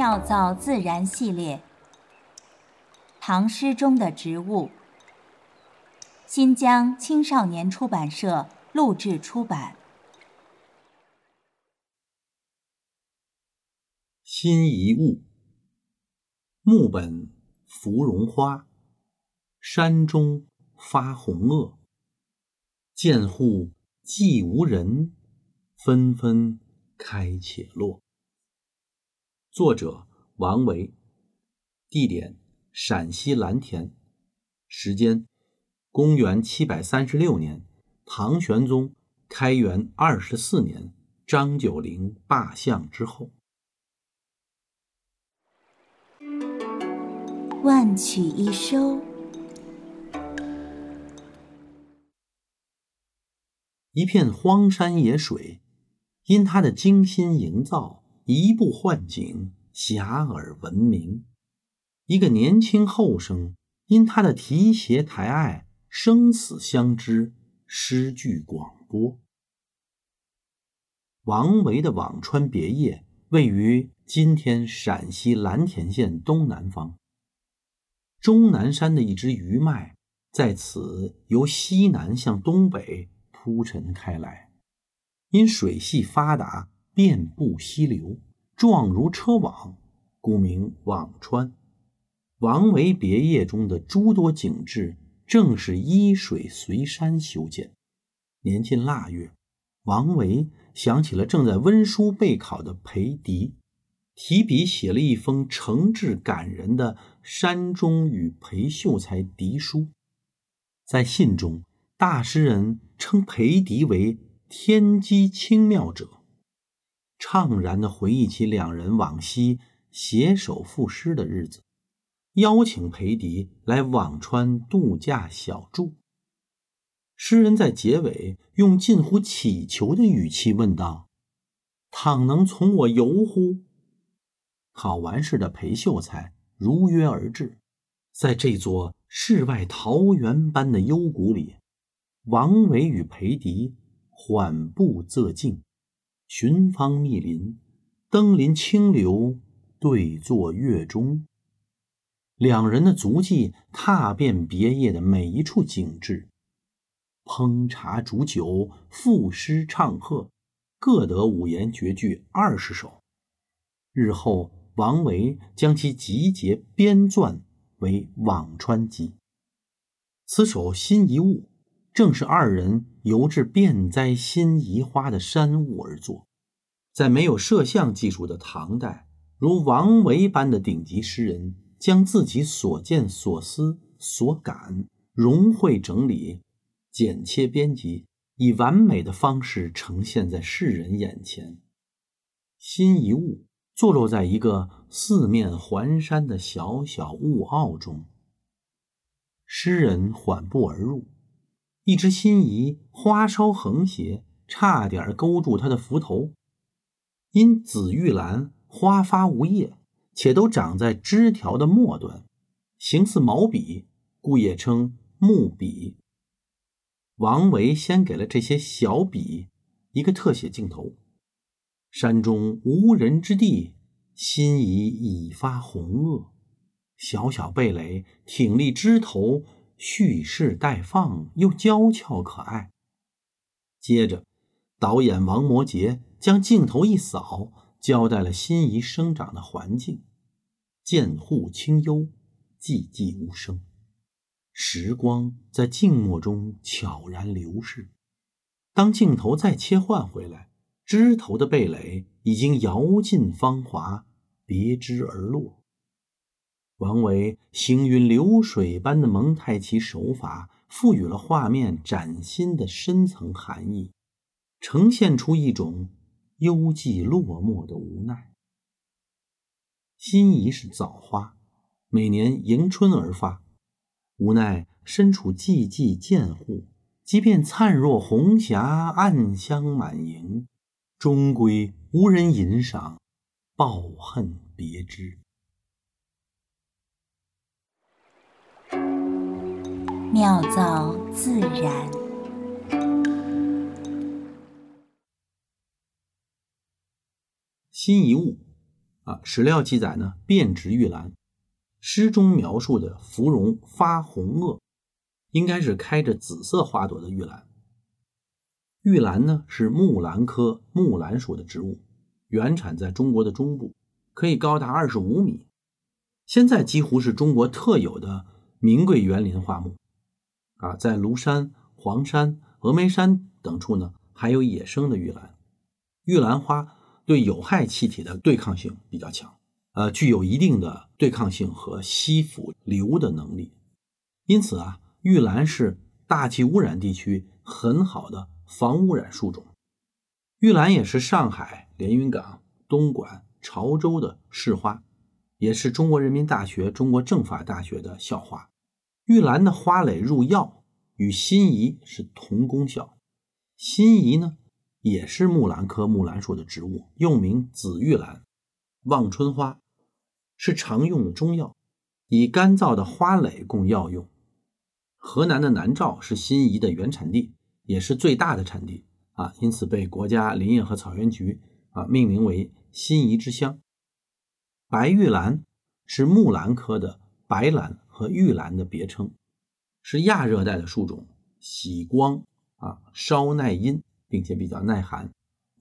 妙造自然系列，唐诗中的植物。新疆青少年出版社录制出版。辛夷物，木本芙蓉花，山中发红萼。见户寂无人，纷纷开且落。作者王维，地点陕西蓝田，时间公元七百三十六年，唐玄宗开元二十四年，张九龄罢相之后。万曲一收。一片荒山野水，因他的精心营造，移步换景，遐迩闻名；一个年轻后生，因他的提携抬爱，生死相知，诗句广播。王维的辋川别业位于今天陕西蓝田县东南方，终南山的一支余脉在此由西南向东北。铺陈开来，因水系发达，遍布溪流，状如车网，故名辋川。王维别业中的诸多景致，正是依水随山修建。年近腊月，王维想起了正在温书备考的裴迪，提笔写了一封诚挚感人的山中与裴秀才嫡书，在信中。大诗人称裴迪为天机清妙者，怅然地回忆起两人往昔携手赋诗的日子，邀请裴迪来辋川度假小住。诗人在结尾用近乎乞求的语气问道：“倘能从我游乎？”考完试的裴秀才如约而至，在这座世外桃源般的幽谷里。王维与裴迪缓步仄径，寻芳觅林，登临清流，对坐月中。两人的足迹踏遍别业的每一处景致，烹茶煮酒，赋诗唱和，各得五言绝句二十首。日后，王维将其集结编撰为《辋川集》。此首新一物。正是二人由至遍栽心移花的山雾而作，在没有摄像技术的唐代，如王维般的顶级诗人，将自己所见所思所感融汇整理、剪切编辑，以完美的方式呈现在世人眼前。心一物坐落在一个四面环山的小小雾坳中，诗人缓步而入。一只心仪花梢横斜，差点勾住他的浮头。因紫玉兰花发无叶，且都长在枝条的末端，形似毛笔，故也称木笔。王维先给了这些小笔一个特写镜头：山中无人之地，心仪已发红萼，小小蓓蕾挺立枝头。蓄势待放，又娇俏可爱。接着，导演王摩诘将镜头一扫，交代了心仪生长的环境：涧户清幽，寂寂无声。时光在静默中悄然流逝。当镜头再切换回来，枝头的蓓蕾已经摇尽芳华，别枝而落。王维行云流水般的蒙太奇手法，赋予了画面崭新的深层含义，呈现出一种幽寂落寞的无奈。心仪是早花，每年迎春而发，无奈身处寂寂贱户，即便灿若红霞，暗香满盈，终归无人吟赏，抱恨别枝。妙造自然，新一物啊，史料记载呢，遍植玉兰。诗中描述的芙蓉发红萼，应该是开着紫色花朵的玉兰。玉兰呢，是木兰科木兰属的植物，原产在中国的中部，可以高达二十五米。现在几乎是中国特有的名贵园林花木。啊，在庐山、黄山、峨眉山等处呢，还有野生的玉兰。玉兰花对有害气体的对抗性比较强。呃，具有一定的对抗性和吸附硫的能力，因此啊，玉兰是大气污染地区很好的防污染树种。玉兰也是上海连云港、东莞、潮州的市花，也是中国人民大学、中国政法大学的校花。玉兰的花蕾入药，与辛夷是同功效。辛夷呢，也是木兰科木兰属的植物，又名紫玉兰。望春花是常用的中药，以干燥的花蕾供药用。河南的南诏是辛夷的原产地，也是最大的产地啊，因此被国家林业和草原局啊命名为辛夷之乡。白玉兰是木兰科的白兰和玉兰的别称，是亚热带的树种，喜光啊，稍耐阴，并且比较耐寒，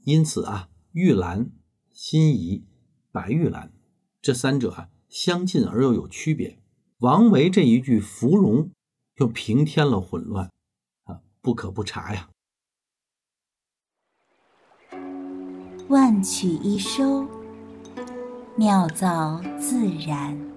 因此啊，玉兰、辛夷。白玉兰，这三者啊相近而又有区别。王维这一句“芙蓉”又平添了混乱，啊，不可不查呀。万曲一收，妙造自然。